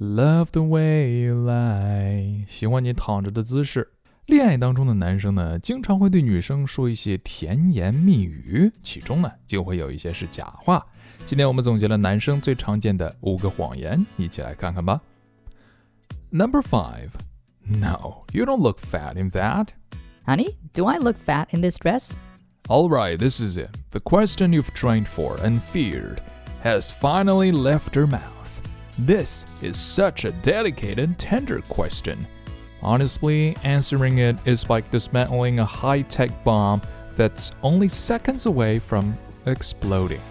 Love the way you lie，喜欢你躺着的姿势。恋爱当中的男生呢，经常会对女生说一些甜言蜜语，其中呢就会有一些是假话。今天我们总结了男生最常见的五个谎言，一起来看看吧。Number five, no, you don't look fat in that. Honey, do I look fat in this dress? Alright, this is it. The question you've trained for and feared has finally left your mouth. This is such a dedicated, tender question. Honestly, answering it is like dismantling a high tech bomb that's only seconds away from exploding.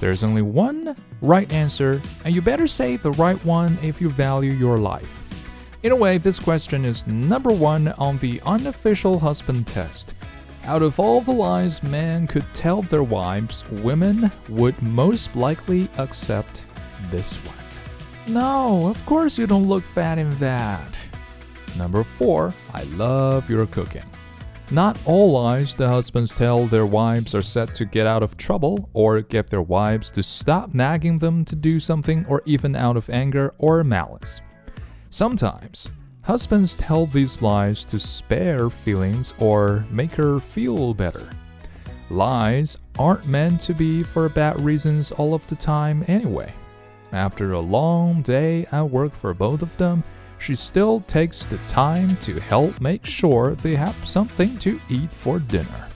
There's only one right answer, and you better say the right one if you value your life. In a way, this question is number one on the unofficial husband test. Out of all the lies men could tell their wives, women would most likely accept this one. No, of course you don't look fat in that. Number four, I love your cooking. Not all lies the husbands tell their wives are set to get out of trouble or get their wives to stop nagging them to do something or even out of anger or malice. Sometimes, husbands tell these lies to spare feelings or make her feel better. Lies aren't meant to be for bad reasons all of the time anyway. After a long day at work for both of them, she still takes the time to help make sure they have something to eat for dinner.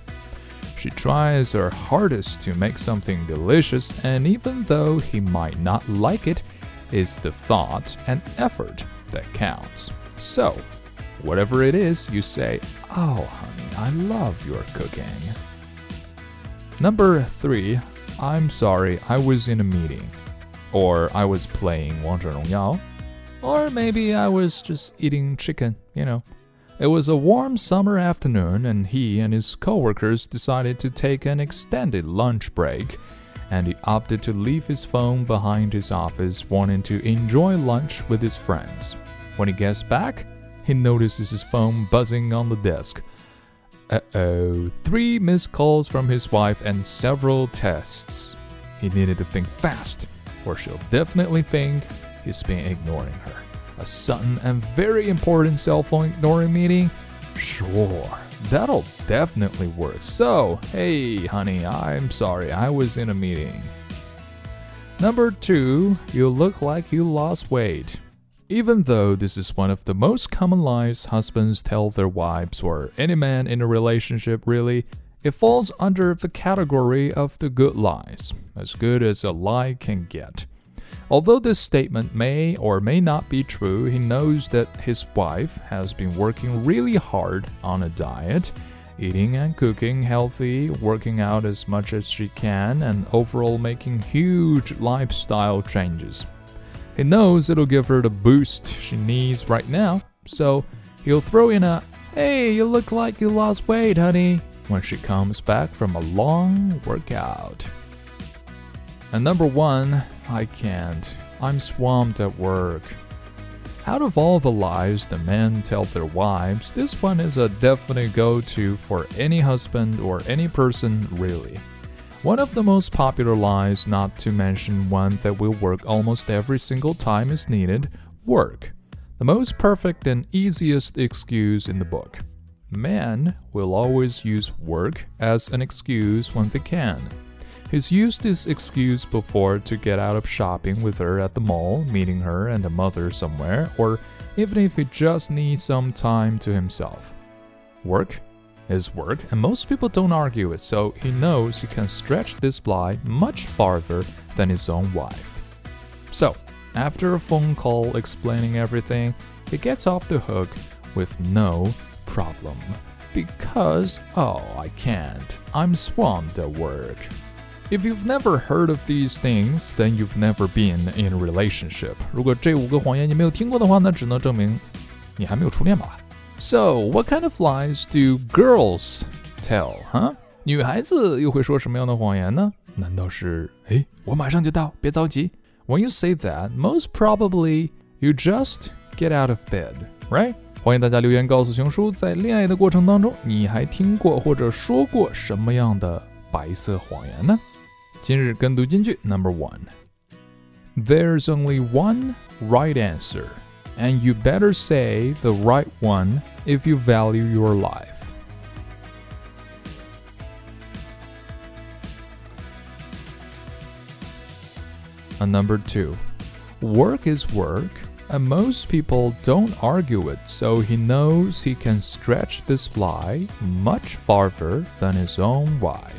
She tries her hardest to make something delicious, and even though he might not like it, it's the thought and effort that counts. So, whatever it is, you say, Oh, honey, I love your cooking. Number three, I'm sorry, I was in a meeting or I was playing 王者荣耀, or maybe I was just eating chicken, you know. It was a warm summer afternoon, and he and his coworkers decided to take an extended lunch break. And he opted to leave his phone behind his office, wanting to enjoy lunch with his friends. When he gets back, he notices his phone buzzing on the desk. Uh oh, three missed calls from his wife and several texts. He needed to think fast or she'll definitely think he's been ignoring her. A sudden and very important cell phone ignoring meeting? Sure, that'll definitely work. So, hey, honey, I'm sorry, I was in a meeting. Number two, you look like you lost weight. Even though this is one of the most common lies husbands tell their wives or any man in a relationship, really, it falls under the category of the good lies, as good as a lie can get. Although this statement may or may not be true, he knows that his wife has been working really hard on a diet, eating and cooking healthy, working out as much as she can, and overall making huge lifestyle changes. He knows it'll give her the boost she needs right now, so he'll throw in a, Hey, you look like you lost weight, honey, when she comes back from a long workout. And number one, I can't. I'm swamped at work. Out of all the lies the men tell their wives, this one is a definite go to for any husband or any person, really. One of the most popular lies, not to mention one that will work almost every single time is needed work. The most perfect and easiest excuse in the book. Men will always use work as an excuse when they can. He's used this excuse before to get out of shopping with her at the mall, meeting her and a mother somewhere, or even if he just needs some time to himself. Work is work, and most people don't argue it, so he knows he can stretch this lie much farther than his own wife. So, after a phone call explaining everything, he gets off the hook with no problem. Because, oh, I can't. I'm swamped at work. If you've never heard of these things, then you've never been in a relationship. 如果这五个谎言你没有听过的话，那只能证明你还没有初恋吧。So, what kind of lies do girls tell, huh? 女孩子又会说什么样的谎言呢？难道是，哎，我马上就到，别着急。When you say that, most probably you just get out of bed, right? 欢迎大家留言告诉熊叔，在恋爱的过程当中，你还听过或者说过什么样的白色谎言呢？今日跟读金句 Number one. There's only one right answer, and you better say the right one if you value your life. And number two, work is work, And most people don't argue it, so he knows he can stretch this fly much farther than his own wide.